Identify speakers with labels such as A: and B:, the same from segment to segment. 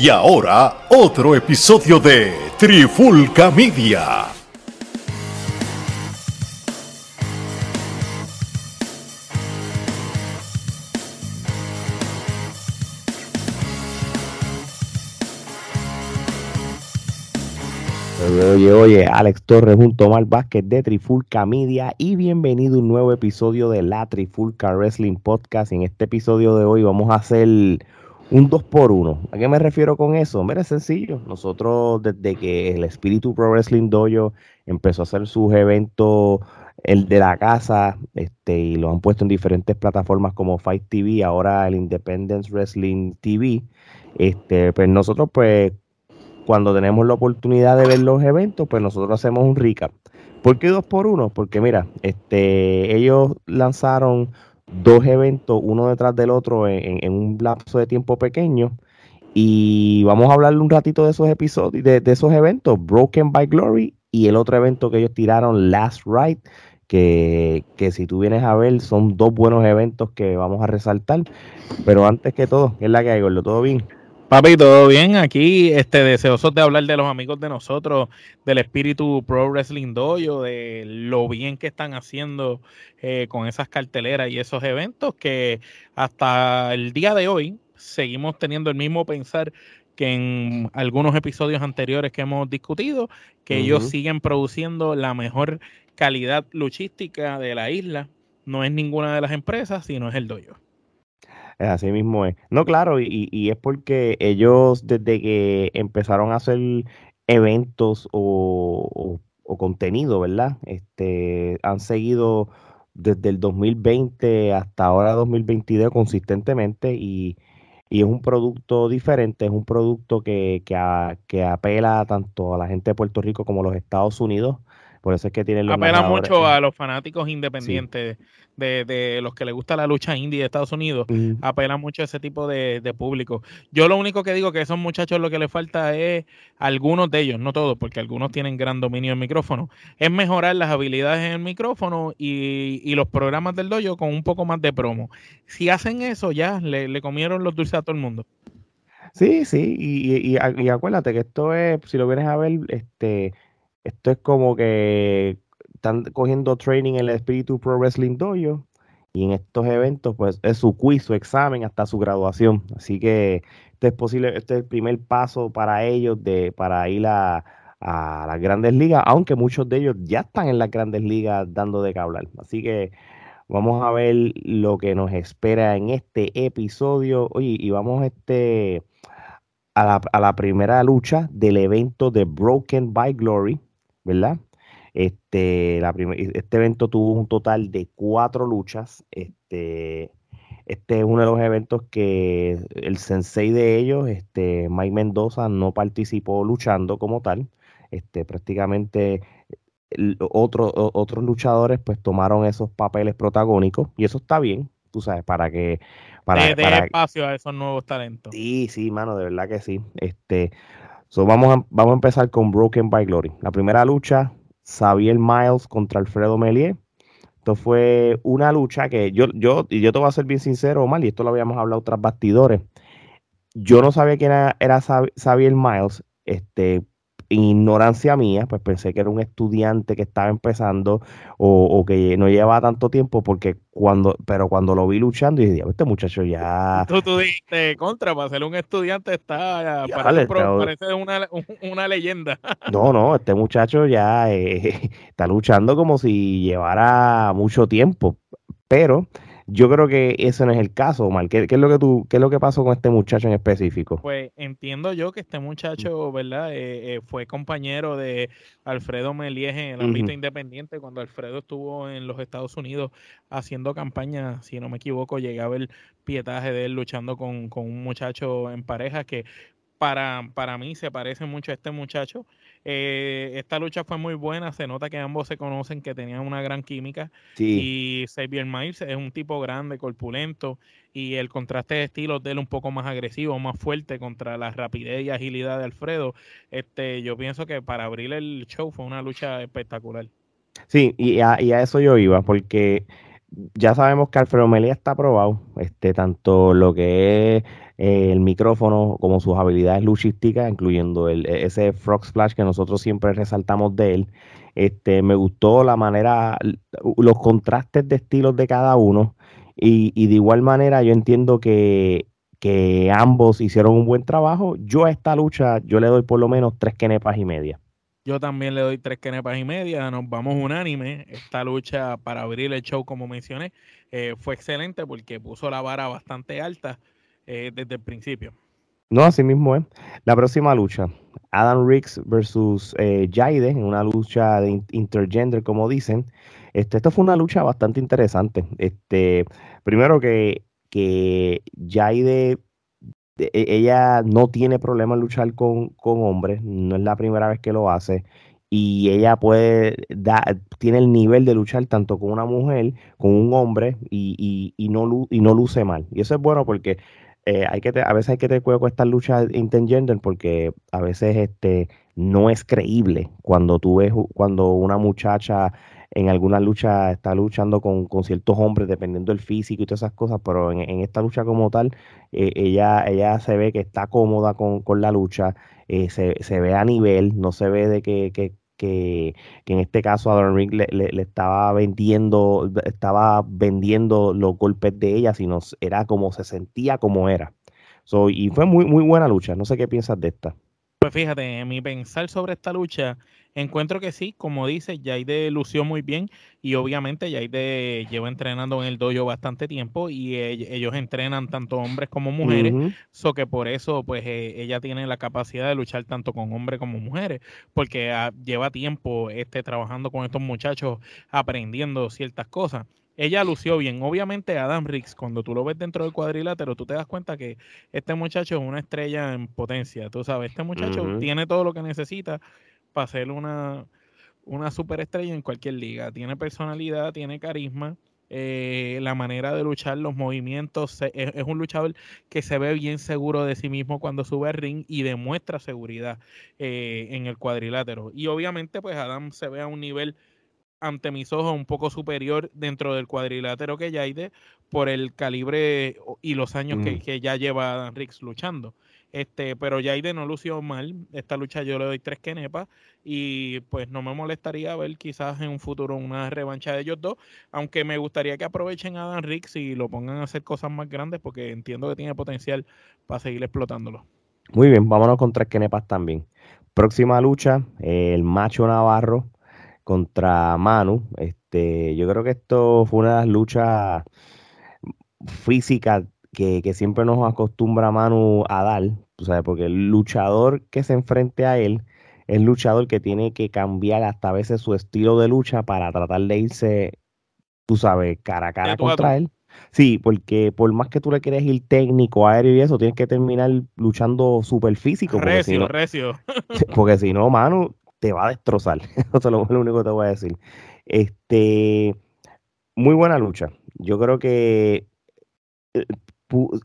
A: Y ahora, otro episodio de Trifulca Media.
B: Oye, oye, Alex Torres junto a Omar Vázquez de Trifulca Media y bienvenido a un nuevo episodio de la Trifulca Wrestling Podcast. En este episodio de hoy vamos a hacer un 2 por 1 ¿A qué me refiero con eso? Mira, es sencillo. Nosotros, desde que el Espíritu Pro Wrestling Dojo empezó a hacer sus eventos, el de la casa, este, y lo han puesto en diferentes plataformas como Fight TV, ahora el Independence Wrestling TV. Este, pues nosotros, pues, cuando tenemos la oportunidad de ver los eventos, pues nosotros hacemos un recap. ¿Por qué dos por uno? Porque mira, este, ellos lanzaron dos eventos, uno detrás del otro, en, un lapso de tiempo pequeño. Y vamos a hablar un ratito de esos episodios, de, esos eventos, Broken by Glory y el otro evento que ellos tiraron, Last Ride, que, que, si tú vienes a ver son dos buenos eventos que vamos a resaltar. Pero antes que todo, ¿qué es la que hay, Gordo? ¿Todo bien?
C: Papi, todo bien. Aquí, este, deseosos de hablar de los amigos de nosotros, del espíritu Pro Wrestling Dojo, de lo bien que están haciendo eh, con esas carteleras y esos eventos que hasta el día de hoy seguimos teniendo el mismo pensar que en algunos episodios anteriores que hemos discutido, que ellos siguen produciendo la mejor calidad luchística de la isla. No es ninguna de las empresas, sino es el dojo.
B: Así mismo es. No, claro, y, es porque ellos desde que empezaron a hacer eventos o, contenido, ¿verdad? Este, han seguido desde el 2020 hasta ahora 2022 consistentemente y, es un producto diferente, es un producto que, que, apela tanto a la gente de Puerto Rico como a los Estados Unidos. Por eso es que tienen
C: los Apela mucho a los fanáticos independientes de, los que les gusta la lucha indie de Estados Unidos, apela mucho a ese tipo de, público. Yo lo único que digo que a esos muchachos lo que les falta es, algunos de ellos, no todos, porque algunos tienen gran dominio del micrófono, es mejorar las habilidades en el micrófono y, los programas del dojo con un poco más de promo. Si hacen eso, ya le, comieron los dulces a todo el mundo.
B: Sí, sí, y, y, acuérdate que esto es, si lo vienes a ver, este, esto es como que están cogiendo training en el Espíritu Pro Wrestling Dojo y en estos eventos pues es su quiz, su examen hasta su graduación. Así que este es posible, este es el primer paso para ellos de para ir a, las grandes ligas, aunque muchos de ellos ya están en las grandes ligas dando de qué hablar. Así que vamos a ver lo que nos espera en este episodio. Oye, y vamos este a la, a la primera lucha del evento de Broken by Glory, ¿verdad? Este, la este evento tuvo un total de cuatro luchas. Este, este es uno de los eventos que el sensei de ellos, este, Mike Mendoza, no participó luchando como tal. Este, prácticamente otros luchadores pues tomaron esos papeles protagónicos y eso está bien, tú sabes, para que... Para,
C: de, espacio a esos nuevos talentos.
B: Sí, sí, mano, de verdad que sí. Este, vamos, a, vamos a empezar con Broken by Glory. La primera lucha Xavier Miles contra Alfredo Melier. Esto fue una lucha que yo, yo, y yo te voy a ser bien sincero, Omar, y esto lo habíamos hablado tras bastidores. Yo no sabía quién era, era Xavier Miles, este, ignorancia mía, pues pensé que era un estudiante que estaba empezando o, que no llevaba tanto tiempo, porque cuando, pero cuando lo vi luchando, y dije, este muchacho ya.
C: Tú, tú dijiste contra, para ser un estudiante está, parece, una, una, leyenda.
B: No, no, este muchacho ya eh, está luchando como si llevara mucho tiempo, pero yo creo que ese no es el caso, Omar. ¿Qué, es lo que tú, qué es lo que pasó con este muchacho en específico?
C: Pues entiendo yo que este muchacho, ¿verdad? Eh, eh, fue compañero de Alfredo Melies en el ámbito independiente cuando Alfredo estuvo en los Estados Unidos haciendo campaña, si no me equivoco, llegué a ver pietaje de él luchando con, con un muchacho en pareja que para, para mí se parece mucho a este muchacho. Eh, esta lucha fue muy buena, se nota que ambos se conocen, que tenían una gran química. Y Xavier Miles es un tipo grande, corpulento, y el contraste de estilos de él un poco más agresivo, más fuerte contra la rapidez y agilidad de Alfredo. Este, yo pienso que para abrir el show fue una lucha espectacular.
B: Sí, y a, y a eso yo iba, porque ya sabemos que Alfredo Melía está aprobado, este, tanto lo que es eh, el micrófono como sus habilidades luchísticas, incluyendo el, e, ese frog splash que nosotros siempre resaltamos de él. Este, me gustó la manera, los contrastes de estilos de cada uno. Y, y de igual manera yo entiendo que, que ambos hicieron un buen trabajo. Yo a esta lucha, yo le doy por lo menos tres quenepas y media.
C: Yo también le doy tres quenepas y media. Nos vamos unánime. Esta lucha para abrir el show, como mencioné, eh, fue excelente porque puso la vara bastante alta eh, desde el principio.
B: No, así mismo es. La próxima lucha, Adam Riggs versus eh, Jaide, en una lucha de intergender, como dicen. Este, esto fue una lucha bastante interesante. Este, primero que, que Jaide ella no tiene problema en luchar con, hombres, no es la primera vez que lo hace. Y ella puede dar, tiene el nivel de luchar tanto con una mujer, con un hombre, y, y, no, y no luce mal. Y eso es bueno porque eh, hay que a veces hay que tener cuidado con estas luchas intergender porque a veces este no es creíble cuando tú ves cuando una muchacha en alguna lucha está luchando con, ciertos hombres, dependiendo del físico y todas esas cosas, pero en, esta lucha como tal, eh, ella, ella se ve que está cómoda con, la lucha, eh, se, ve a nivel, no se ve de que, que, que, en este caso a Ring le, le, estaba vendiendo, estaba vendiendo los golpes de ella, sino era como se sentía como era. y fue muy, muy buena lucha. No sé qué piensas de esta.
C: Pues fíjate, mi pensar sobre esta lucha Encuentro que sí, como dice, Yaide lució muy bien y obviamente Yaide lleva entrenando en el dojo bastante tiempo y ellos entrenan tanto hombres como mujeres, so que por eso pues eh, ella tiene la capacidad de luchar tanto con hombres como mujeres, porque ah, lleva tiempo este, trabajando con estos muchachos aprendiendo ciertas cosas ella lució bien. Obviamente, Adam Riggs, cuando tú lo ves dentro del cuadrilátero, tú te das cuenta que este muchacho es una estrella en potencia. Tú sabes, este muchacho tiene todo lo que necesita para ser una, una superestrella en cualquier liga. Tiene personalidad, tiene carisma. Eh, la manera de luchar, los movimientos, es, un luchador que se ve bien seguro de sí mismo cuando sube al ring y demuestra seguridad eh, en el cuadrilátero. Y obviamente, pues Adam se ve a un nivel ante mis ojos un poco superior dentro del cuadrilátero que Yaide por el calibre y los años que, que, ya lleva Adam Riggs luchando. Este, pero Yaide no lució mal. Esta lucha yo le doy tres quenepas. Y pues no me molestaría ver quizás en un futuro una revancha de ellos dos. Aunque me gustaría que aprovechen a Dan Riggs y lo pongan a hacer cosas más grandes. Porque entiendo que tiene potencial para seguir explotándolo.
B: Muy bien, vámonos con tres quenepas también. Próxima lucha, el macho Navarro contra Manu. Este, yo creo que esto fue una de las luchas físicas que, siempre nos acostumbra Manu a dar, ¿sabes? porque el luchador que se enfrente a él es luchador que tiene que cambiar hasta a veces su estilo de lucha para tratar de irse, tú sabes, cara a cara contra él. Sí, porque por más que tú le quieras ir técnico, aéreo y eso, tienes que terminar luchando súper físico.
C: Recio, recio.
B: Porque si no, Manu te va a destrozar. Eso es lo único que te voy a decir. Este, muy buena lucha. Yo creo que eh,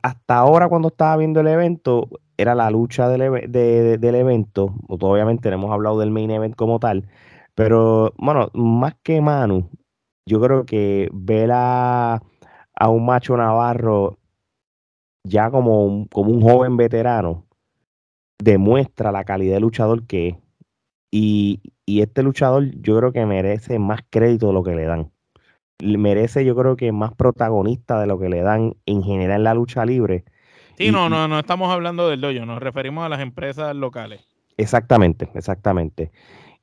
B: hasta ahora cuando estaba viendo el evento, era la lucha del, evento, obviamente hemos hablado del main event como tal, pero bueno, más que Manu, yo creo que ver a, un macho navarro ya como como un joven veterano demuestra la calidad de luchador que es. Y, y este luchador yo creo que merece más crédito de lo que le dan merece yo creo que más protagonista de lo que le dan en general en la lucha libre.
C: Sí, no, no, no estamos hablando del dojo, nos referimos a las empresas locales.
B: Exactamente, exactamente.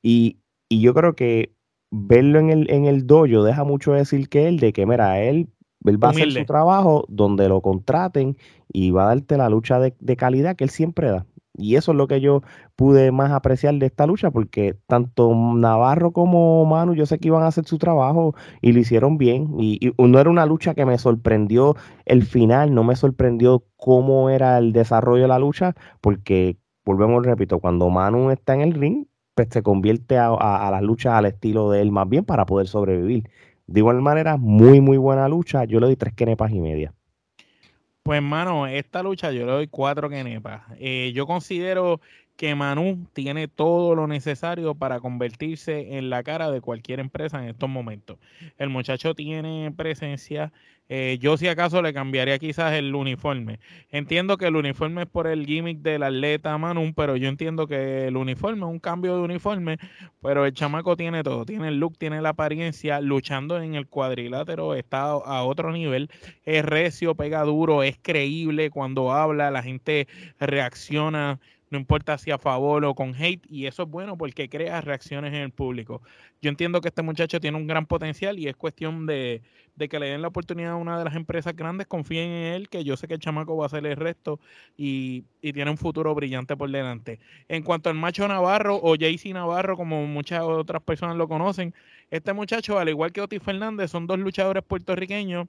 B: Y, yo creo que verlo en el, en el dojo deja mucho decir que él, de que mira, él, él va a hacer su trabajo donde lo contraten y va a darte la lucha de, de calidad que él siempre da. Y eso es lo que yo pude más apreciar de esta lucha, porque tanto Navarro como Manu, yo sé que iban a hacer su trabajo y lo hicieron bien. Y, no era una lucha que me sorprendió el final, no me sorprendió cómo era el desarrollo de la lucha, porque, volvemos, repito, cuando Manu está en el ring, pues se convierte a, las luchas al estilo de él más bien para poder sobrevivir. De igual manera, muy, muy buena lucha. Yo le doy tres quenepas y media.
C: Pues, hermano, esta lucha yo le doy cuatro quenepas. Eh, yo considero que Manu tiene todo lo necesario para convertirse en la cara de cualquier empresa en estos momentos. El muchacho tiene presencia. Eh, yo si acaso le cambiaría quizás el uniforme. Entiendo que el uniforme es por el gimmick del atleta Manu, pero yo entiendo que el uniforme es un cambio de uniforme, pero el chamaco tiene todo, tiene el look, tiene la apariencia, luchando en el cuadrilátero está a otro nivel, es recio, pega duro, es creíble cuando habla, la gente reacciona no importa si a favor o con hate, y eso es bueno porque crea reacciones en el público. Yo entiendo que este muchacho tiene un gran potencial y es cuestión de, que le den la oportunidad a una de las empresas grandes, confíen en él, que yo sé que el chamaco va a hacer el resto y, y tiene un futuro brillante por delante. En cuanto al macho Navarro o JC Navarro, como muchas otras personas lo conocen, este muchacho, al igual que Otis Fernández, son dos luchadores puertorriqueños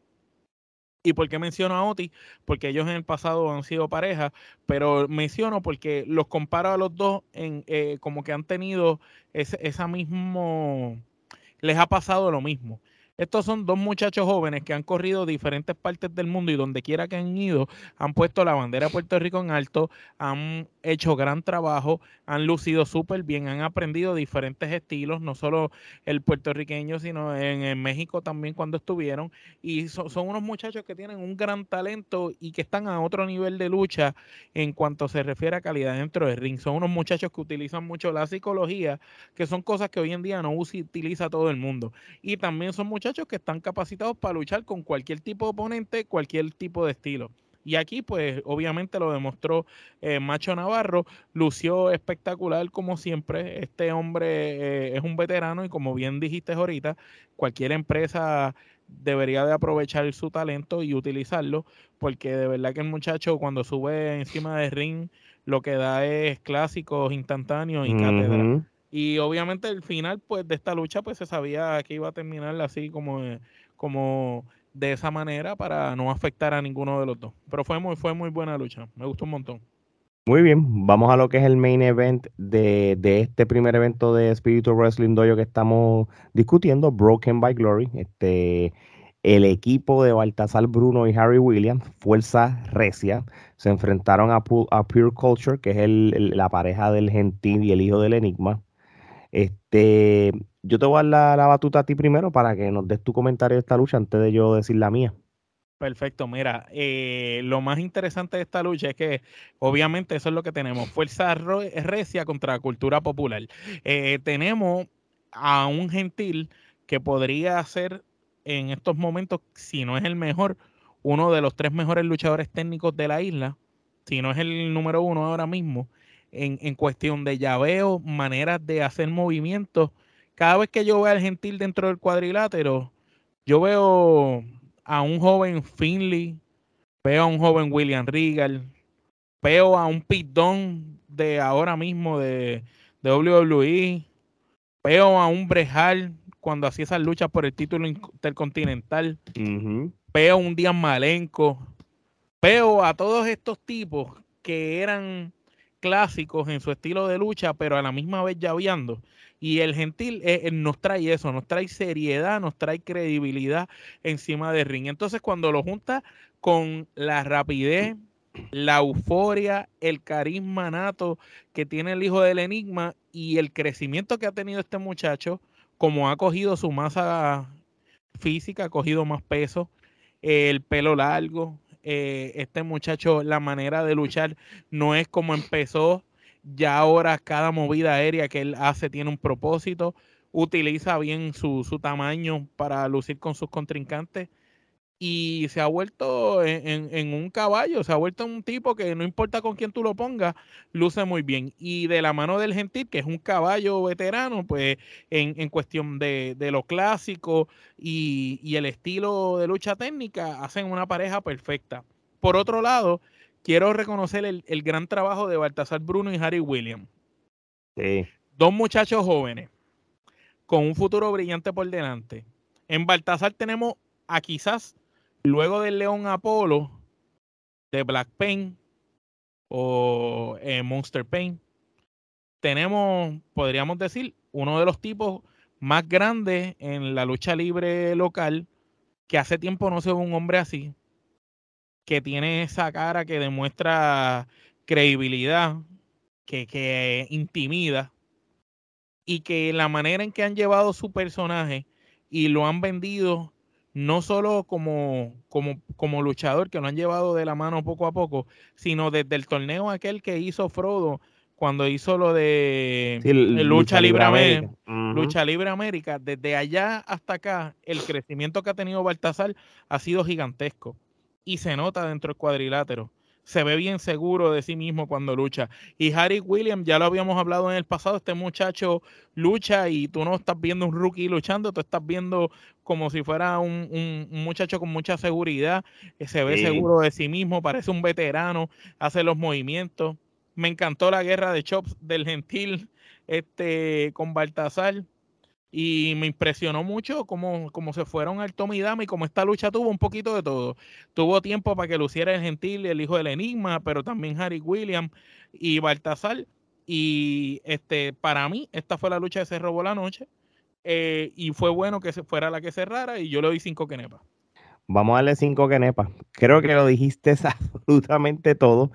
C: ¿Y por qué menciono a Oti? Porque ellos en el pasado han sido pareja, pero menciono porque los comparo a los dos en eh, como que han tenido ese, esa mismo, les ha pasado lo mismo. Estos son dos muchachos jóvenes que han corrido diferentes partes del mundo y donde quiera que han ido, han puesto la bandera de Puerto Rico en alto, han hecho gran trabajo, han lucido súper bien, han aprendido diferentes estilos, no solo el puertorriqueño, sino en, México también cuando estuvieron. Y son unos muchachos que tienen un gran talento y que están a otro nivel de lucha en cuanto se refiere a calidad dentro del ring. Son unos muchachos que utilizan mucho la psicología, que son cosas que hoy en día no utiliza todo el mundo. Y también son muchachos que están capacitados para luchar con cualquier tipo de oponente, cualquier tipo de estilo. Y aquí, pues, obviamente lo demostró eh, Macho Navarro, lució espectacular como siempre. Este hombre eh, es un veterano y como bien dijiste ahorita, cualquier empresa debería de aprovechar su talento y utilizarlo, porque de verdad que el muchacho cuando sube encima del ring, lo que da es clásicos instantáneos y uh y obviamente el final pues de esta lucha pues se sabía que iba a terminar así como, como de esa manera para no afectar a ninguno de los dos. Pero fue muy, fue muy buena lucha, me gustó un montón.
B: Muy bien, vamos a lo que es el main event de, de este primer evento de Spiritual Wrestling Dojo que estamos discutiendo, Broken by Glory. Este, el equipo de Baltasar Bruno y Harry Williams, Fuerza Recia, se enfrentaron a, Pure Culture, que es la pareja del Gentil y el hijo del Enigma. Este, yo te voy a dar la, batuta a ti primero para que nos des tu comentario de esta lucha antes de yo decir la mía.
C: Perfecto, mira, eh, lo más interesante de esta lucha es que obviamente eso es lo que tenemos, fuerza recia contra la cultura popular. Eh, tenemos a un gentil que podría ser en estos momentos, si no es el mejor, uno de los tres mejores luchadores técnicos de la isla, si no es el número uno ahora mismo en, cuestión de llaveo, maneras de hacer movimientos. Cada vez que yo veo al gentil dentro del cuadrilátero, yo veo a un joven Finley, veo a un joven William Regal, veo a un pitón de ahora mismo de, de WWE, veo a un Brejal cuando hacía esas luchas por el título intercontinental, veo a un Díaz Malenco, veo a todos estos tipos que eran clásicos en su estilo de lucha, pero a la misma vez llaveando. Y el gentil eh, eh, nos trae eso, nos trae seriedad, nos trae credibilidad encima del ring. Entonces, cuando lo junta con la rapidez, la euforia, el carisma nato que tiene el hijo del enigma y el crecimiento que ha tenido este muchacho, como ha cogido su masa física, ha cogido más peso, el pelo largo, eh, este muchacho, la manera de luchar no es como empezó. Ya ahora cada movida aérea que él hace tiene un propósito. Utiliza bien su, su tamaño para lucir con sus contrincantes y se ha vuelto en, un caballo, se ha vuelto un tipo que no importa con quién tú lo pongas, luce muy bien. Y de la mano del Gentil, que es un caballo veterano, pues en, cuestión de, lo clásico y, el estilo de lucha técnica, hacen una pareja perfecta. Por otro lado, quiero reconocer el, gran trabajo de Baltasar Bruno y Harry Williams. Dos muchachos jóvenes con un futuro brillante por delante. En Baltasar tenemos a quizás Luego del León Apolo, de Black Pain o eh, Monster Pain, tenemos, podríamos decir, uno de los tipos más grandes en la lucha libre local, que hace tiempo no se ve un hombre así, que tiene esa cara que demuestra credibilidad, que, que intimida y que la manera en que han llevado su personaje y lo han vendido no solo como, como, como luchador, que lo han llevado de la mano poco a poco, sino desde el torneo aquel que hizo Frodo cuando hizo lo de Lucha, Libre América. Lucha Libre América, desde allá hasta acá, el crecimiento que ha tenido Baltasar ha sido gigantesco. Y se nota dentro del cuadrilátero se ve bien seguro de sí mismo cuando lucha. Y Harry Williams, ya lo habíamos hablado en el pasado, este muchacho lucha y tú no estás viendo un rookie luchando, tú estás viendo como si fuera un, muchacho con mucha seguridad, que se ve seguro de sí mismo, parece un veterano, hace los movimientos. Me encantó la guerra de chops del gentil este, con Baltasar y me impresionó mucho cómo, cómo, se fueron al Tommy Dama y como esta lucha tuvo un poquito de todo. Tuvo tiempo para que luciera el Gentil, el hijo del Enigma, pero también Harry Williams y Baltasar. Y este, para mí, esta fue la lucha que se robó la noche. Eh, y fue bueno que fuera la que cerrara y yo le doy cinco quenepas.
B: Vamos a darle cinco quenepas. Creo que lo dijiste absolutamente todo.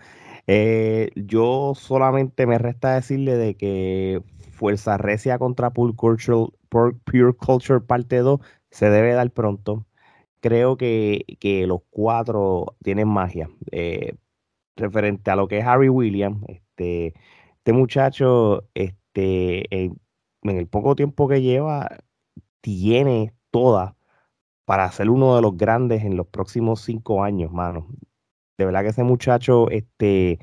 B: Eh, yo solamente me resta decirle de que Fuerza Recia contra Pure Culture, Pure Culture parte 2 se debe dar pronto. Creo que, los cuatro tienen magia. Eh, referente a lo que es Harry Williams, este, este muchacho, este, en, el poco tiempo que lleva, tiene toda para ser uno de los grandes en los próximos cinco años, mano. De verdad que ese muchacho, este,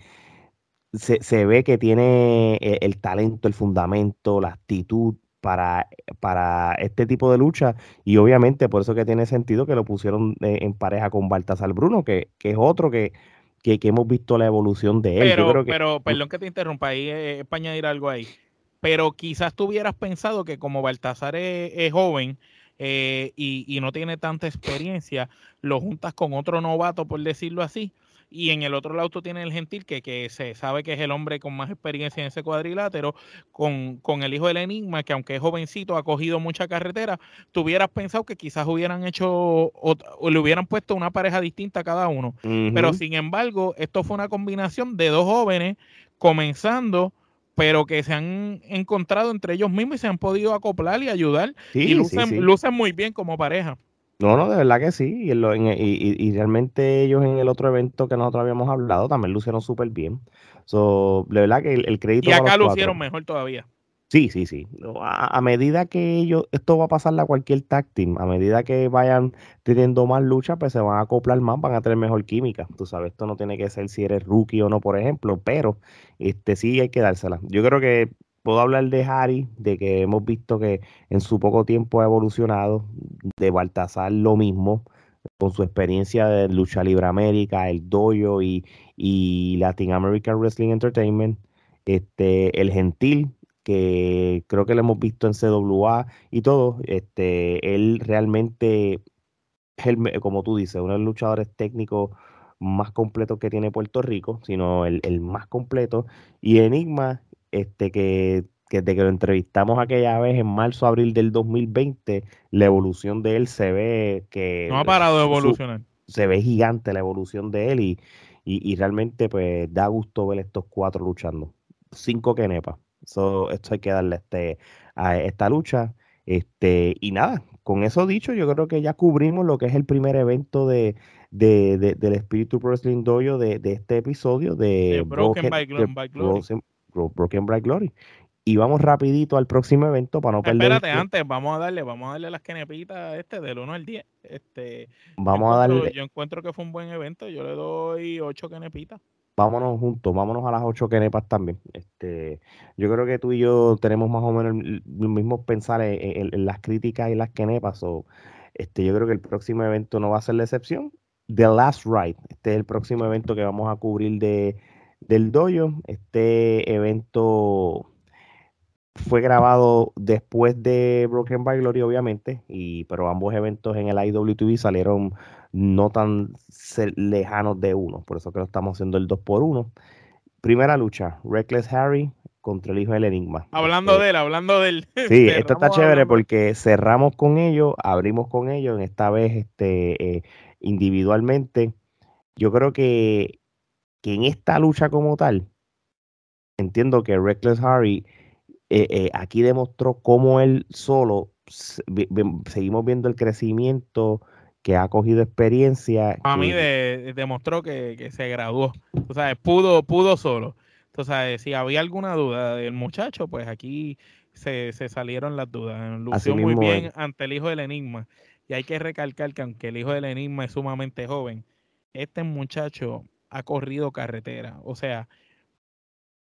B: se, ve que tiene eh, el, talento, el fundamento, la actitud para, para este tipo de lucha y obviamente por eso que tiene sentido que lo pusieron eh, en pareja con Baltasar Bruno, que, que es otro que, que, hemos visto la evolución de él.
C: Pero, pero perdón que te interrumpa ahí, eh, para añadir algo ahí, pero quizás tú hubieras pensado que como Baltasar es, joven, y, y, no tiene tanta experiencia, lo juntas con otro novato, por decirlo así, y en el otro lado tú tienes el Gentil, que, que se sabe que es el hombre con más experiencia en ese cuadrilátero, con, con el hijo del Enigma, que aunque es jovencito, ha cogido mucha carretera, tú hubieras pensado que quizás hubieran hecho, o, le hubieran puesto una pareja distinta a cada uno. Pero sin embargo, esto fue una combinación de dos jóvenes comenzando pero que se han encontrado entre ellos mismos y se han podido acoplar y ayudar y lucen muy bien como pareja.
B: No, no, de verdad que sí. Y, y, realmente ellos en el otro evento que nosotros habíamos hablado también lucieron súper bien. So, de verdad que el, crédito.
C: Y acá lucieron mejor todavía.
B: Sí, sí, sí. A, medida que ellos, esto va a pasarle a cualquier tag team, a medida que vayan teniendo más lucha, pues se van a acoplar más, van a tener mejor química. Tú sabes, esto no tiene que ser si eres rookie o no, por ejemplo, pero este sí hay que dársela. Yo creo que puedo hablar de Harry, de que hemos visto que en su poco tiempo ha evolucionado, de Baltasar lo mismo, con su experiencia de Lucha Libre América, el Dojo y, Latin American Wrestling Entertainment, este, el Gentil, que creo que lo hemos visto en CWA y todo, este, él realmente, como tú dices, uno de los luchadores técnicos más completos que tiene Puerto Rico, sino el, el más completo, y Enigma, este, que, desde que lo entrevistamos aquella vez en marzo, abril del 2020, la evolución de él se ve que...
C: No ha parado de evolucionar.
B: se ve gigante la evolución de él y, y, realmente pues da gusto ver estos cuatro luchando. Cinco quenepas. esto hay que darle este, a esta lucha. Este, y nada, con eso dicho, yo creo que ya cubrimos lo que es el primer evento de, de, del Espíritu Wrestling Dojo de, de, este episodio de,
C: Broken, by, Glory.
B: Broken Bright Glory. Y vamos rapidito al próximo evento para no perder.
C: Espérate, antes, vamos a darle, vamos a darle las kenepitas este del 1 al 10. Este,
B: vamos a darle.
C: Yo encuentro que fue un buen evento, yo le doy 8 kenepitas.
B: Vámonos juntos, vámonos a las 8 kenepas también. Este, yo creo que tú y yo tenemos más o menos los mismos pensar en, las críticas y las kenepas. O, este, yo creo que el próximo evento no va a ser la excepción. The Last Ride. Este es el próximo evento que vamos a cubrir de del dojo. Este evento fue grabado después de Broken by Glory, obviamente, y, pero ambos eventos en el IWTV salieron no tan lejanos de uno, por eso que lo estamos haciendo el 2 por 1 Primera lucha, Reckless Harry contra el hijo del Enigma.
C: Hablando este, de él, hablando del.
B: Sí, esto está chévere porque cerramos con ellos, abrimos con ellos, en esta vez este, eh, individualmente. Yo creo que que en esta lucha como tal, entiendo que Reckless Harry eh, eh, aquí demostró cómo él solo, seguimos viendo el crecimiento, que ha cogido experiencia.
C: A mí demostró que, se graduó, o sea, pudo, pudo solo. Entonces, si había alguna duda del muchacho, pues aquí se, salieron las dudas. Lució muy bien ante el hijo del enigma. Y hay que recalcar que aunque el hijo del enigma es sumamente joven, este muchacho ha corrido carretera. O sea,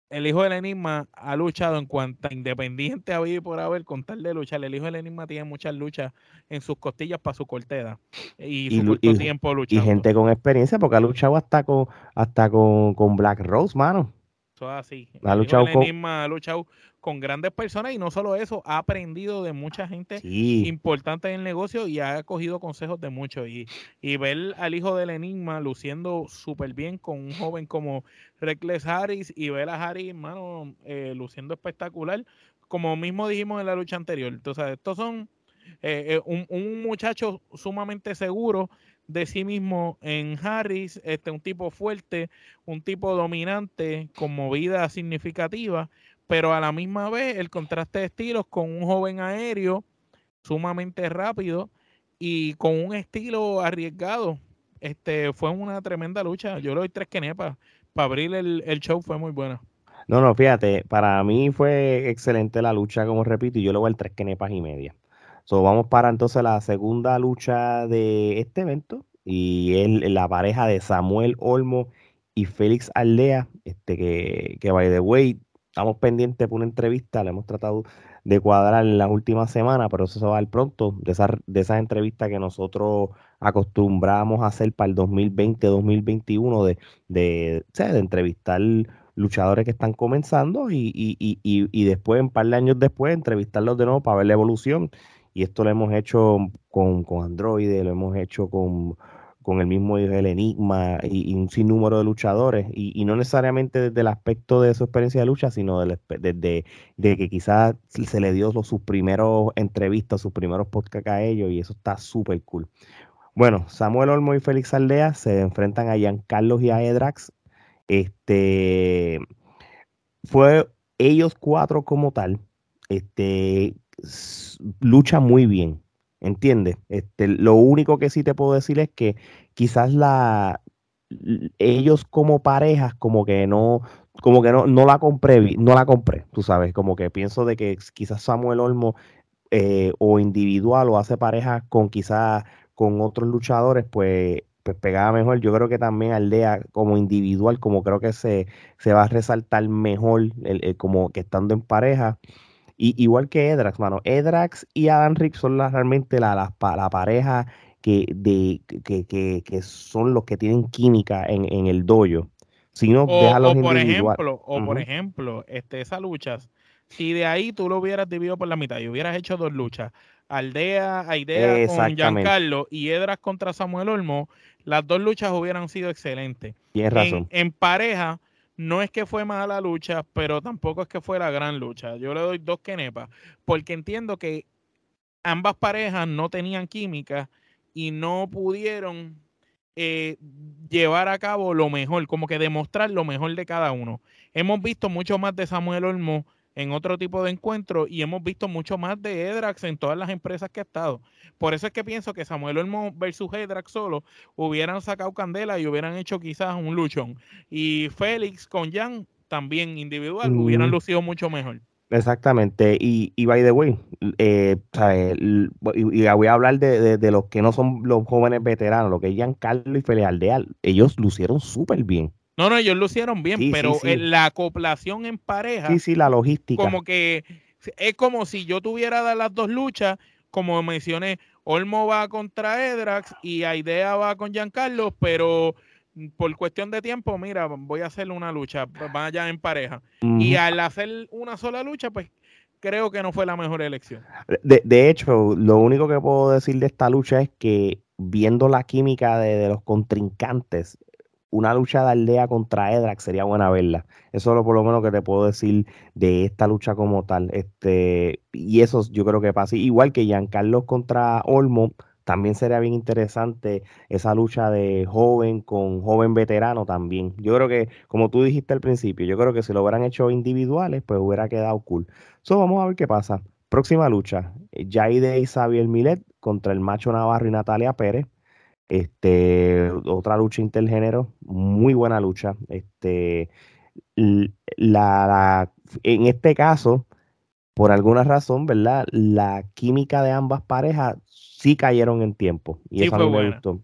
C: el hijo del enigma ha luchado en cuanto a independiente habido por haber con tal de luchar. El hijo del enigma tiene muchas luchas en sus costillas para su corteda y, su corto tiempo luchando.
B: Y gente con experiencia porque ha luchado hasta con hasta con, con Black Rose, mano.
C: Eso así. Ha luchado, con... ha luchado con grandes personas y no solo eso, ha aprendido de mucha gente importante en el negocio y ha cogido consejos de muchos. Y, y ver al hijo del enigma luciendo súper bien con un joven como Reckless Harris y ver a Harris, hermano, eh, luciendo espectacular, como mismo dijimos en la lucha anterior. Entonces, estos son eh, eh, un, un muchacho sumamente seguro de sí mismo en Harris, este, un tipo fuerte, un tipo dominante, con movida significativa, pero a la misma vez el contraste de estilos con un joven aéreo sumamente rápido y con un estilo arriesgado. Este fue una tremenda lucha. Yo le doy tres quenepas. Para abrir el, el show fue muy buena.
B: No, no, fíjate, para mí fue excelente la lucha, como repito, y yo le voy al tres quenepas y media. So, vamos para entonces la segunda lucha de este evento y es la pareja de Samuel Olmo y Félix Aldea, este que, que by the way, estamos pendientes por una entrevista, le hemos tratado de cuadrar en la última semana, pero eso se va a dar pronto, de esas de esas entrevistas que nosotros acostumbramos a hacer para el 2020-2021, de, de, de entrevistar luchadores que están comenzando y, y, y, y, después, un par de años después, entrevistarlos de nuevo para ver la evolución. Y esto lo hemos hecho con, con Android, lo hemos hecho con, con el mismo el Enigma y, un sinnúmero de luchadores, y, no necesariamente desde el aspecto de su experiencia de lucha, sino desde de que quizás se le dio sus primeros entrevistas, sus primeros podcasts a ellos, y eso está súper cool. Bueno, Samuel Olmo y Félix Aldea se enfrentan a Giancarlos y a Edrax. Este fue ellos cuatro como tal. Este lucha muy bien, ¿entiendes? Este, lo único que sí te puedo decir es que quizás la ellos como parejas como que no como que no, no la compré no la compré tú sabes como que pienso de que quizás Samuel Olmo eh, o individual o hace parejas con quizás con otros luchadores pues pues pegaba mejor. Yo creo que también Aldea como individual, como creo que se, se va a resaltar mejor como que estando en pareja igual que Edrax, mano. Edrax y Adam Rick son realmente la, la, pareja que, de, que, que, que, son los que tienen química en, en el dojo. Si no,
C: o, por ejemplo, o por ejemplo, este, esas luchas, si de ahí tú lo hubieras dividido por la mitad y hubieras hecho dos luchas, Aldea, Aidea con Giancarlo y Edrax contra Samuel Olmo, las dos luchas hubieran sido excelentes.
B: Tienes razón.
C: En, en pareja, no es que fue mala lucha, pero tampoco es que fue la gran lucha. Yo le doy dos quenepas, porque entiendo que ambas parejas no tenían química y no pudieron eh, llevar a cabo lo mejor, como que demostrar lo mejor de cada uno. Hemos visto mucho más de Samuel Olmo en otro tipo de encuentro y hemos visto mucho más de Edrax en todas las empresas que ha estado. Por eso es que pienso que Samuel Olmo versus Edrax solo hubieran sacado candela y hubieran hecho quizás un luchón. Y Félix con Jan también individual hubieran lucido mucho mejor.
B: Exactamente, y, y by the way, eh, y, voy a hablar de, de, los que no son los jóvenes veteranos, lo que es Giancarlo y Félix Aldeal, ellos lucieron súper bien.
C: No, no, ellos lo hicieron bien, pero la acoplación en pareja.
B: Sí, sí, la logística.
C: Como que es como si yo tuviera las dos luchas, como mencioné, Olmo va contra Edrax y Aidea va con Giancarlo, pero por cuestión de tiempo, mira, voy a hacer una lucha, vaya en pareja. Y al hacer una sola lucha, pues creo que no fue la mejor elección.
B: De, de, hecho, lo único que puedo decir de esta lucha es que viendo la química de los contrincantes, una lucha de aldea contra Edrax sería buena verla. Eso es lo por lo menos que te puedo decir de esta lucha como tal. Este, y eso yo creo que pasa. Igual que Giancarlo contra Olmo, también sería bien interesante esa lucha de joven con joven veterano también. Yo creo que, como tú dijiste al principio, yo creo que si lo hubieran hecho individuales, pues hubiera quedado cool. So, vamos a ver qué pasa. Próxima lucha, Jaide y Xavier Milet contra el Macho Navarro y Natalia Pérez. Este, otra lucha intergénero, muy buena lucha. Este, la, en este caso, por alguna razón, ¿verdad? La química de ambas parejas sí cayeron en tiempo. Y eso a mí me gustó.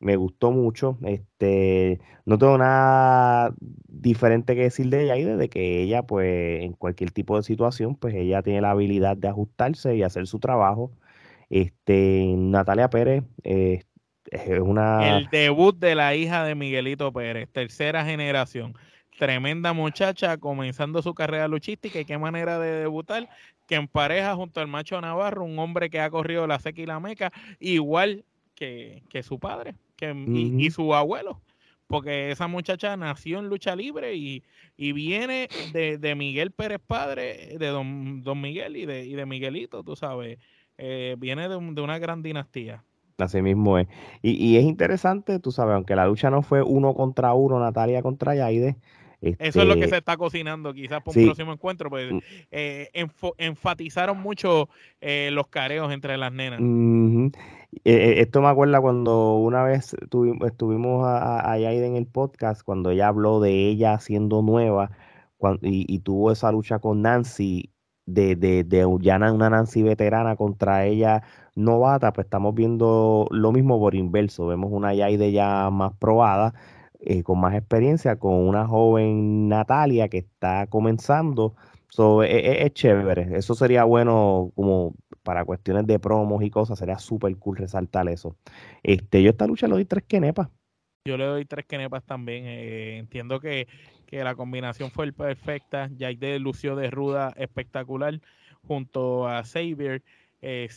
B: Me gustó mucho. Este, no tengo nada diferente que decir de ella y de que ella, pues, en cualquier tipo de situación, pues ella tiene la habilidad de ajustarse y hacer su trabajo. Este, Natalia Pérez eh, es una.
C: El debut de la hija de Miguelito Pérez, tercera generación tremenda muchacha comenzando su carrera luchística y qué manera de debutar que en pareja junto al macho Navarro, un hombre que ha corrido la seca y la meca, igual que, su padre que, y, su abuelo, porque esa muchacha nació en lucha libre y, viene de, Miguel Pérez padre, de don, don Miguel y de, y de Miguelito, tú sabes, eh, viene de, de una gran dinastía.
B: Así mismo es. Y, y, es interesante, tú sabes, aunque la lucha no fue uno contra uno, Natalia contra Yaide,
C: eso es lo que se este está cocinando quizás para un próximo encuentro, pues mm. eh, enfatizaron mucho eh, los careos entre las nenas.
B: Eh, esto me acuerda cuando una vez estuvimos allá en el podcast, cuando ella habló de ella siendo nueva y, tuvo esa lucha con Nancy, de, de, de una Nancy veterana contra ella novata, pues estamos viendo lo mismo por inverso. Vemos una Yaide ya más probada eh, con más experiencia, con una joven Natalia que está comenzando. So, e, e, es, chévere. Eso sería bueno como para cuestiones de promos y cosas. Sería súper cool resaltar eso. Este, yo esta lucha le doy tres quenepas.
C: Yo le doy tres quenepas también. Eh, entiendo que, que, la combinación fue perfecta. de lució de ruda espectacular junto a Xavier. Eh,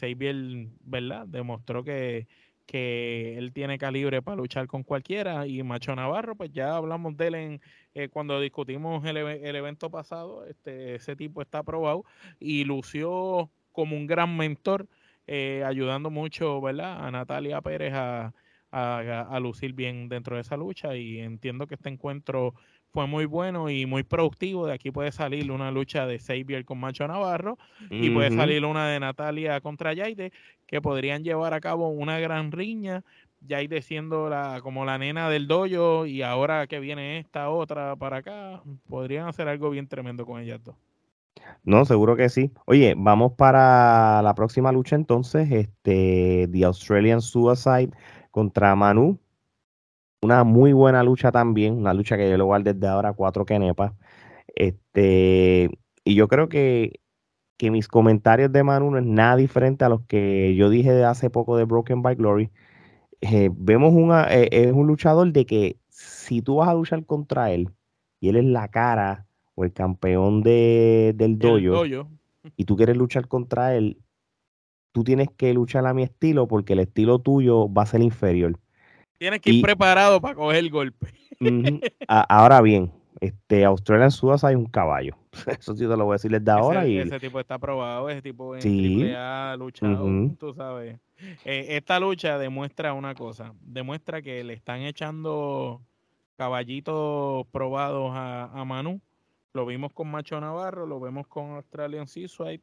C: ¿verdad? Demostró que, que él tiene calibre para luchar con cualquiera. Y Macho Navarro, pues ya hablamos de él en, eh, cuando discutimos el, evento pasado. Este, ese tipo está aprobado y lució como un gran mentor, eh, ayudando mucho ¿verdad? a Natalia Pérez a, a lucir bien dentro de esa lucha. Y entiendo que este encuentro fue muy bueno y muy productivo. De aquí puede salir una lucha de Xavier con Macho Navarro y puede salir una de Natalia contra Yaide, que podrían llevar a cabo una gran riña. Yaide siendo la, como la nena del dojo y ahora que viene esta otra para acá, podrían hacer algo bien tremendo con ellas dos.
B: No, seguro que sí. Oye, vamos para la próxima lucha entonces, este, The Australian Suicide contra Manu una muy buena lucha también, una lucha que yo le voy a dar desde ahora cuatro kenepas. Este, y yo creo que, que mis comentarios de Manu no es nada diferente a los que yo dije de hace poco de Broken by Glory. Eh, vemos una, eh, es un luchador de que si tú vas a luchar contra él y él es la cara o el campeón de, del dojo, y tú quieres luchar contra él, tú tienes que luchar a mi estilo porque el estilo tuyo va a ser inferior.
C: Tienes que ir preparado para coger el golpe.
B: ahora bien, este Australian Sudas hay un caballo. Eso sí te lo voy a decir desde ahora.
C: Y... Ese tipo está probado, ese tipo en sí. ha luchado, tú sabes. Eh, esta lucha demuestra una cosa, demuestra que le están echando caballitos probados a, a Manu. Lo vimos con Macho Navarro, lo vemos con Australian Seaside.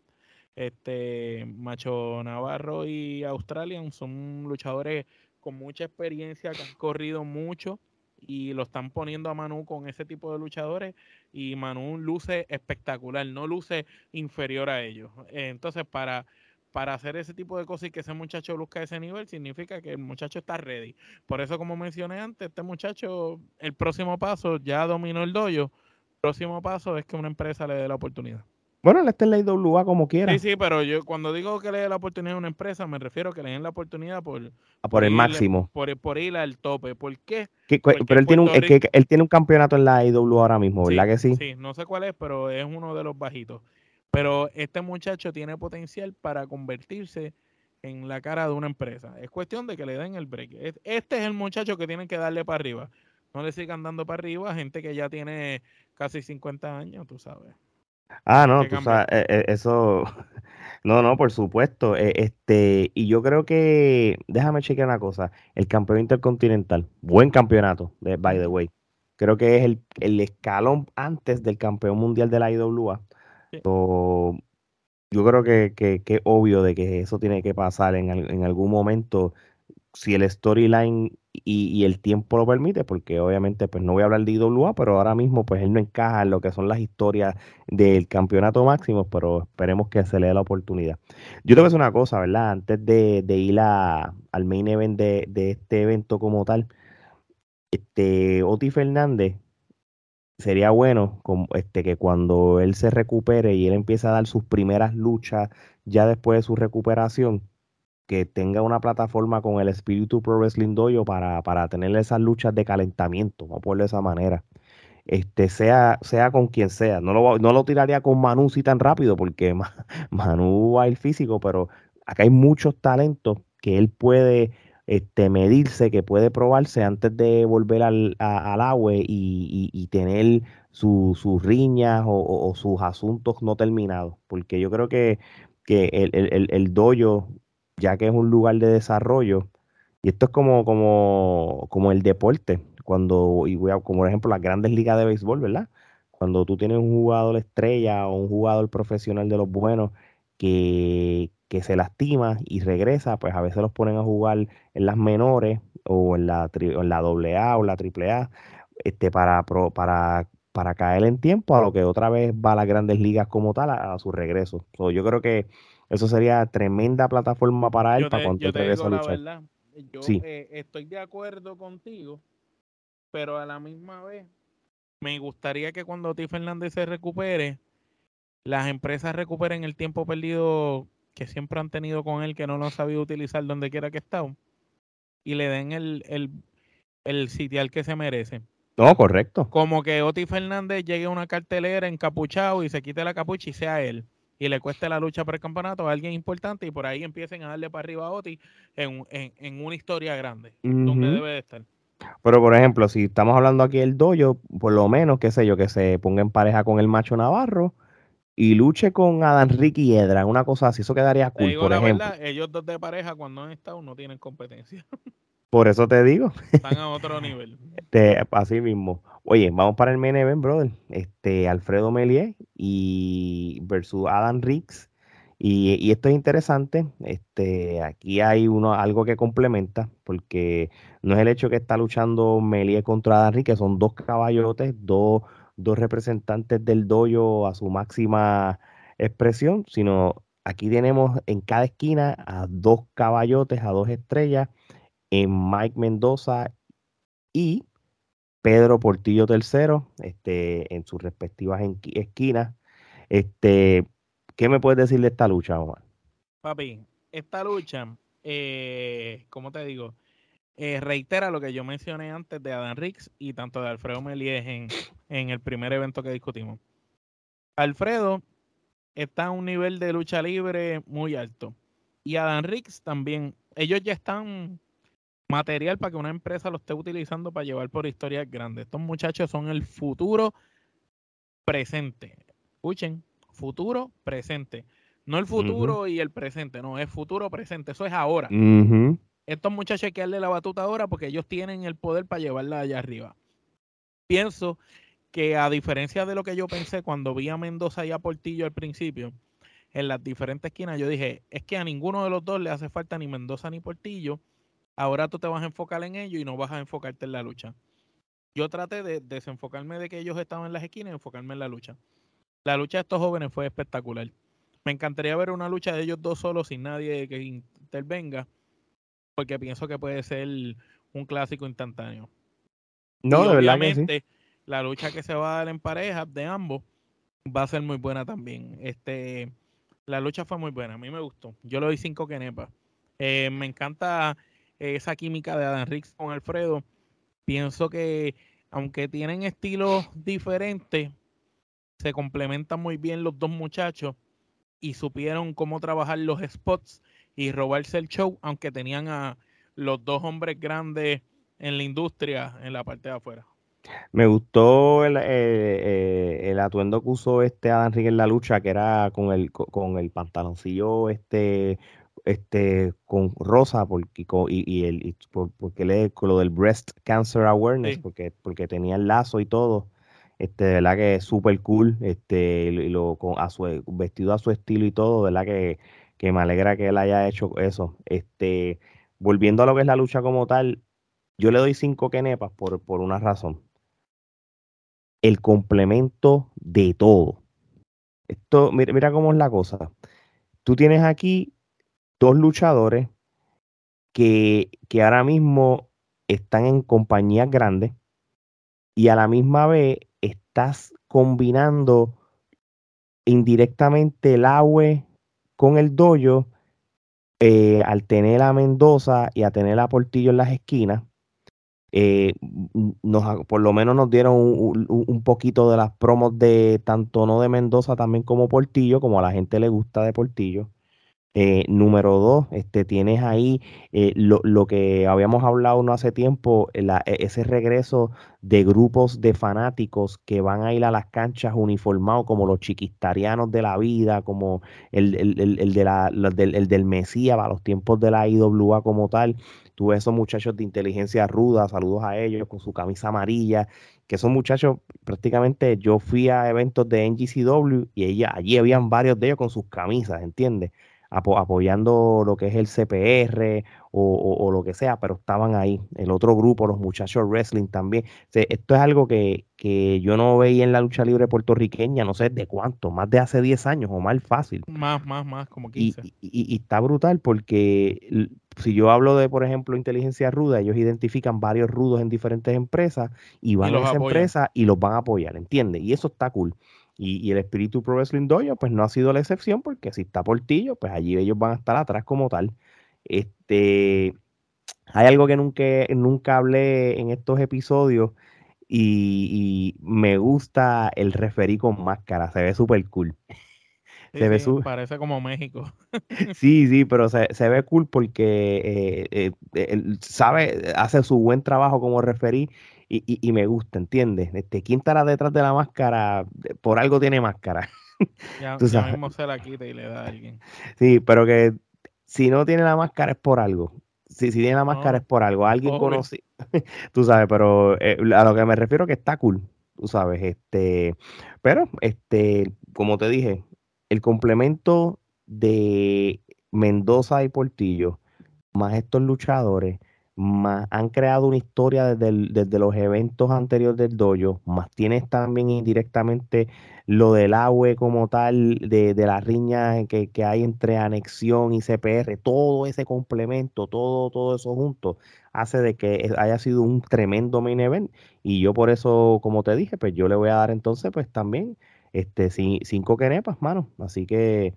C: Este Macho Navarro y Australian son luchadores con mucha experiencia, que han corrido mucho y lo están poniendo a Manu con ese tipo de luchadores y Manu luce espectacular, no luce inferior a ellos. Entonces, para, para hacer ese tipo de cosas y que ese muchacho luzca ese nivel, significa que el muchacho está ready. Por eso, como mencioné antes, este muchacho, el próximo paso ya dominó el dojo. El próximo paso es que una empresa le dé la oportunidad.
B: Bueno, él está en la IWA como quiera.
C: Sí, sí, pero yo cuando digo que le dé la oportunidad a una empresa, me refiero a que le den la oportunidad por...
B: Ah, por, el máximo.
C: Por, por, ir al tope. ¿Por qué?
B: pero él tiene, un, él tiene un campeonato en la IWA ahora mismo, ¿verdad que sí?
C: Sí, no sé cuál es, pero es uno de los bajitos. Pero este muchacho tiene potencial para convertirse en la cara de una empresa. Es cuestión de que le den el break. Este es el muchacho que tienen que darle para arriba. No le sigan dando para arriba a gente que ya tiene casi 50 años, tú sabes.
B: Ah, no, tú sabes, eh, eh, eso, no, no, por supuesto, eh, este, y yo creo que, déjame chequear una cosa, el campeón intercontinental, buen campeonato, by the way, creo que es el, escalón antes del campeón mundial de la IWA, yo creo que, que, que, obvio de que eso tiene que pasar en, en algún momento, si el storyline y, el tiempo lo permite, porque obviamente pues no voy a hablar de IWA, pero ahora mismo pues él no encaja en lo que son las historias del campeonato máximo, pero esperemos que se le dé la oportunidad. Yo te voy a decir una cosa, ¿verdad? Antes de, ir al main event de, este evento como tal, este Oti Fernández sería bueno este, que cuando él se recupere y él empiece a dar sus primeras luchas ya después de su recuperación, que tenga una plataforma con el espíritu Pro Wrestling Dojo para, para tener esas luchas de calentamiento, vamos a ponerlo de esa manera. Este, sea, sea con quien sea. No lo, no lo tiraría con Manu si tan rápido, porque Manu va el físico, pero acá hay muchos talentos que él puede este, medirse, que puede probarse antes de volver al, agua y, tener sus riñas o, sus asuntos no terminados. Porque yo creo que, que el, el, el dojo ya que es un lugar de desarrollo. Y esto es como, como, como el deporte, cuando, y voy a, como por ejemplo las grandes ligas de béisbol, ¿verdad? Cuando tú tienes un jugador estrella o un jugador profesional de los buenos que, que se lastima y regresa, pues a veces los ponen a jugar en las menores o en la, en la AA o la AAA este, para, para, para caer en tiempo a lo que otra vez va a las grandes ligas como tal a, su regreso. yo creo que eso sería tremenda plataforma para él para cuando
C: yo te digo la verdad. Yo eh, estoy de acuerdo contigo, pero a la misma vez me gustaría que cuando Ti Fernández se recupere, las empresas recuperen el tiempo perdido que siempre han tenido con él, que no lo han sabido utilizar donde quiera que está, y le den el, el, el sitial que se merece.
B: No, correcto.
C: Como que Oti Fernández llegue a una cartelera encapuchado y se quite la capucha y sea él y le cueste la lucha por el campeonato a alguien importante y por ahí empiecen a darle para arriba a Oti en, en, una historia grande, donde debe de estar.
B: Pero por ejemplo, si estamos hablando aquí del dojo, por lo menos, qué sé yo, que se ponga en pareja con el macho Navarro y luche con Adam Ricky Edra, una cosa así, eso quedaría cool, por ejemplo.
C: ellos dos de pareja cuando han estado no tienen competencia.
B: Por eso te digo.
C: Están a otro nivel.
B: Este, así mismo. Oye, vamos para el main event, brother. Este, Alfredo Melier y versus Adam Riggs. Y, esto es interesante. Este, aquí hay uno, algo que complementa, porque no es el hecho que está luchando Melier contra Adam Riggs, que son dos caballotes, dos, dos representantes del dojo a su máxima expresión, sino aquí tenemos en cada esquina a dos caballotes, a dos estrellas Mike Mendoza y Pedro Portillo III, este, en sus respectivas esquinas. Este, ¿Qué me puedes decir de esta lucha, Omar?
C: Papi, esta lucha, eh, como te digo, eh, reitera lo que yo mencioné antes de Adam Riggs y tanto de Alfredo Melies en, en el primer evento que discutimos. Alfredo está a un nivel de lucha libre muy alto. Y Adam Riggs también. Ellos ya están material para que una empresa lo esté utilizando para llevar por historias grandes. Estos muchachos son el futuro presente. Escuchen, futuro presente. No el futuro y el presente, no, es futuro presente. Eso es ahora. Estos muchachos hay que darle la batuta ahora porque ellos tienen el poder para llevarla allá arriba. Pienso que a diferencia de lo que yo pensé cuando vi a Mendoza y a Portillo al principio, en las diferentes esquinas, yo dije, es que a ninguno de los dos le hace falta ni Mendoza ni Portillo Ahora tú te vas a enfocar en ellos y no vas a enfocarte en la lucha. Yo traté de desenfocarme de que ellos estaban en las esquinas y enfocarme en la lucha. La lucha de estos jóvenes fue espectacular. Me encantaría ver una lucha de ellos dos solos sin nadie que intervenga, porque pienso que puede ser un clásico instantáneo.
B: No, de obviamente,
C: la lucha que se va a dar en pareja de ambos va a ser muy buena también. Este, la lucha fue muy buena, a mí me gustó. Yo le doy cinco kenepas. Eh, me encanta esa química de Adam Riggs con Alfredo. Pienso que aunque tienen estilos diferentes, se complementan muy bien los dos muchachos y supieron cómo trabajar los spots y robarse el show, aunque tenían a los dos hombres grandes en la industria en la parte de afuera.
B: Me gustó el, eh, eh, el atuendo que usó este Adam Rick en la lucha, que era con el, con el pantaloncillo este, este, con rosa, porque, y, el, porque le, con lo del Breast Cancer Awareness, porque, porque tenía el lazo y todo. Este, de verdad que es súper cool, este, lo, con, a su, vestido a su estilo y todo, de verdad que, que me alegra que él haya hecho eso. Este, volviendo a lo que es la lucha como tal, yo le doy cinco kenepas por, por una razón. El complemento de todo. Esto, mira, mira cómo es la cosa. Tú tienes aquí dos luchadores que, que ahora mismo están en compañías grandes y a la misma vez estás combinando indirectamente el agua con el doyo eh, al tener a Mendoza y a tener a Portillo en las esquinas. Eh, nos, por lo menos nos dieron un, poquito de las promos de tanto no de Mendoza también como Portillo, como a la gente le gusta de Portillo. Eh, número dos, este, tienes ahí eh, lo, lo, que habíamos hablado no hace tiempo, e, ese regreso de grupos de fanáticos que van a ir a las canchas uniformados como los chiquistarianos de la vida, como el, el, el, de la, del, el del Mesías a los tiempos de la IWA como tal. Tuve esos muchachos de inteligencia ruda, saludos a ellos con su camisa amarilla, que son muchachos, prácticamente yo fui a eventos de NGCW y ella, allí habían varios de ellos con sus camisas, ¿entiendes? Apoyando lo que es el CPR o, lo que sea, pero estaban ahí. El otro grupo, los muchachos wrestling también. esto es algo que, yo no veía en la lucha libre puertorriqueña, no sé de cuánto, más de hace 10 años o más fácil.
C: Más, más, más, como 15.
B: Y, y, está brutal porque si yo hablo de, por ejemplo, inteligencia ruda, ellos identifican varios rudos en diferentes empresas y van a esa empresa y los van a apoyar, ¿entiendes? Y eso está cool. Y, el espíritu Pro Wrestling Dojo, pues no ha sido la excepción, porque si está Portillo, pues allí ellos van a estar atrás como tal. Este, hay algo que nunca, nunca hablé en estos episodios y, me gusta el referí con máscara, se ve súper cool.
C: se ve Parece como México.
B: sí, sí, pero se, ve cool porque eh, eh, sabe, hace su buen trabajo como referí y, me gusta, ¿entiendes? Este, ¿Quién estará detrás de la máscara? Por algo tiene máscara.
C: Ya, ya mismo se la quita y le da a alguien.
B: Sí, pero que si no tiene la máscara es por algo. Si, si tiene la máscara es por algo. Alguien conoce. tú sabes, pero eh, a lo que me refiero que está cool. Tú sabes, este. Pero, este, como te dije, el complemento de Mendoza y Portillo, más estos luchadores, más han creado una historia desde, los eventos anteriores del dojo, más tienes también indirectamente lo del agua como tal, de, de la riña que, hay entre anexión y CPR, todo ese complemento, todo, todo eso junto, hace de que haya sido un tremendo main event. Y yo por eso, como te dije, pues yo le voy a dar entonces, pues también, este, cinco quenepas, mano. Así que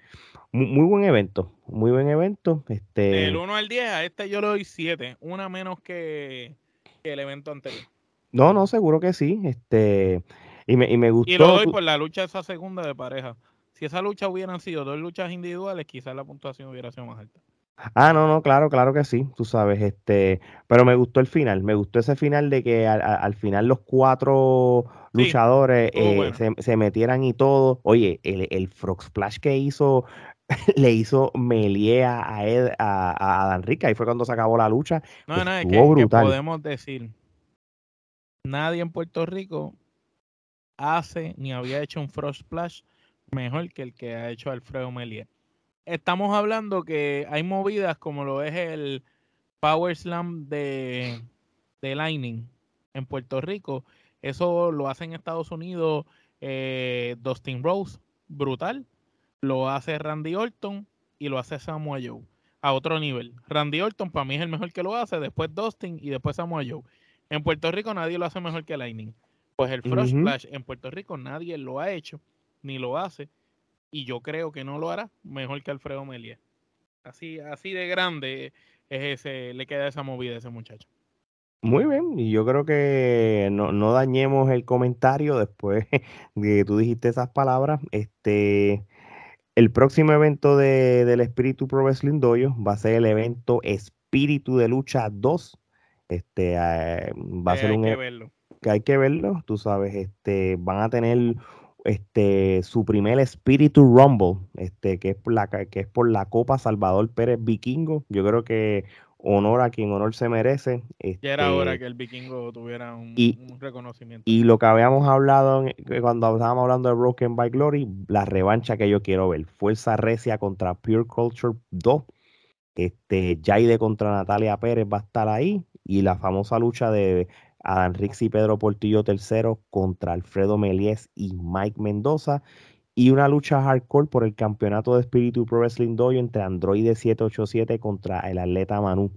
B: muy, buen evento, muy buen evento. Este...
C: Del 1 al 10, a este yo le doy 7, una menos que, el evento anterior.
B: No, no, seguro que sí. Este, y me, y me gustó.
C: Y lo doy por la lucha esa segunda de pareja. Si esa lucha hubieran sido dos luchas individuales, quizás la puntuación hubiera sido más alta.
B: Ah, no, no, claro, claro que sí, tú sabes, este, pero me gustó el final, me gustó ese final de que al, final los cuatro luchadores eh, se, metieran y todo. Oye, el, el Frog Splash que hizo le hizo Melie a, Ed, a, a Dan Rica y fue cuando se acabó la lucha.
C: No, no, es que, podemos decir, nadie en Puerto Rico hace ni había hecho un Frost Splash mejor que el que ha hecho Alfredo Melie. Estamos hablando que hay movidas como lo es el Power Slam de, de Lightning en Puerto Rico. Eso lo hace en Estados Unidos eh, Dustin Rose, brutal lo hace Randy Orton y lo hace Samoa Joe a otro nivel. Randy Orton para mí es el mejor que lo hace, después Dustin y después Samoa Joe. En Puerto Rico nadie lo hace mejor que Lightning. Pues el Frost Splash en Puerto Rico nadie lo ha hecho ni lo hace y yo creo que no lo hará mejor que Alfredo Melier. Así, así de grande es ese, le queda esa movida a ese muchacho.
B: Muy bien, y yo creo que no, no dañemos el comentario después de que tú dijiste esas palabras. Este, el próximo evento de, del Espíritu Pro Wrestling Dojo va a ser el evento Espíritu de Lucha 2. Este, eh, va a ser un. E que hay que verlo, tú sabes, este, van a tener este, su primer Spiritu Rumble, este, que, es por la, que es por la Copa Salvador Pérez Vikingo. Yo creo que honor a quien honor se merece.
C: ya era hora este, que el vikingo tuviera un, reconocimiento.
B: Y lo que habíamos hablado cuando estábamos hablando de Broken by Glory, la revancha que yo quiero ver. Fuerza Recia contra Pure Culture 2. Este, Jaide contra Natalia Pérez va a estar ahí. Y la famosa lucha de Adán Rix y Pedro Portillo III contra Alfredo Melies y Mike Mendoza y una lucha hardcore por el campeonato de Espíritu Pro Wrestling Dojo entre Android 787 contra el atleta Manu.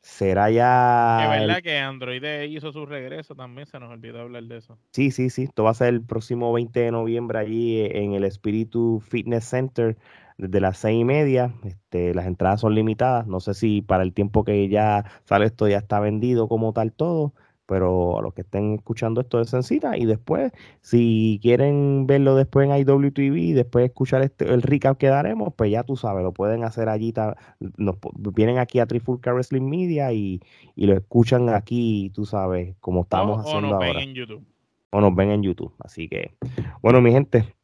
B: Será
C: ya. Es verdad que Android hizo su regreso también, se nos olvidó hablar de eso.
B: Sí, sí, sí. Esto va a ser el próximo 20 de noviembre allí en el Espíritu Fitness Center desde las seis y media. Este, las entradas son limitadas. No sé si para el tiempo que ya sale esto ya está vendido como tal todo pero a los que estén escuchando esto de Sencita y después, si quieren verlo después en IWTV y después escuchar este, el recap que daremos, pues ya tú sabes, lo pueden hacer allí, nos, vienen aquí a Trifulca Wrestling Media y, lo escuchan aquí, tú sabes, como estamos haciendo ahora. O nos ven en YouTube. O nos ven en YouTube, así que, bueno, mi gente,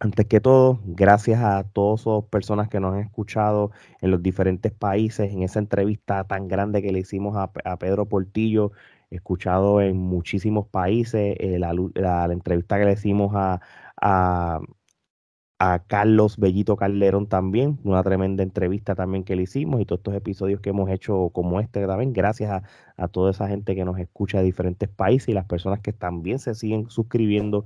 B: antes que todo, gracias a todas las personas que nos han escuchado en los diferentes países, en esa entrevista tan grande que le hicimos a, a Pedro Portillo escuchado en muchísimos países. Eh, la, entrevista que le hicimos a, Carlos Bellito Calderón también, una tremenda entrevista también que le hicimos y todos estos episodios que hemos hecho como este también, gracias a, a toda esa gente que nos escucha de diferentes países y las personas que también se siguen suscribiendo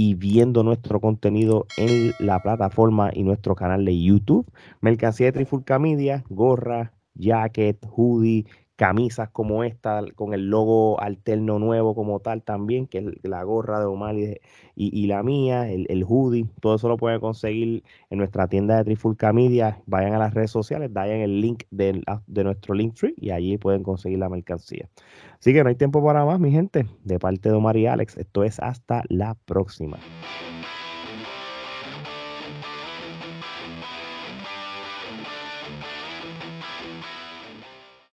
B: y viendo nuestro contenido en la plataforma y nuestro canal de YouTube. Mercancía de Trifulca Media, gorra, jacket, hoodie, camisas como esta, con el logo alterno nuevo como tal también, que es la gorra de Omar y, la mía, el, el, hoodie, todo eso lo pueden conseguir en nuestra tienda de Trifulca Media. Vayan a las redes sociales, vayan el link de, de nuestro link tree y allí pueden conseguir la mercancía. Así que no hay tiempo para más, mi gente. De parte de Omar y Alex, esto es hasta la próxima.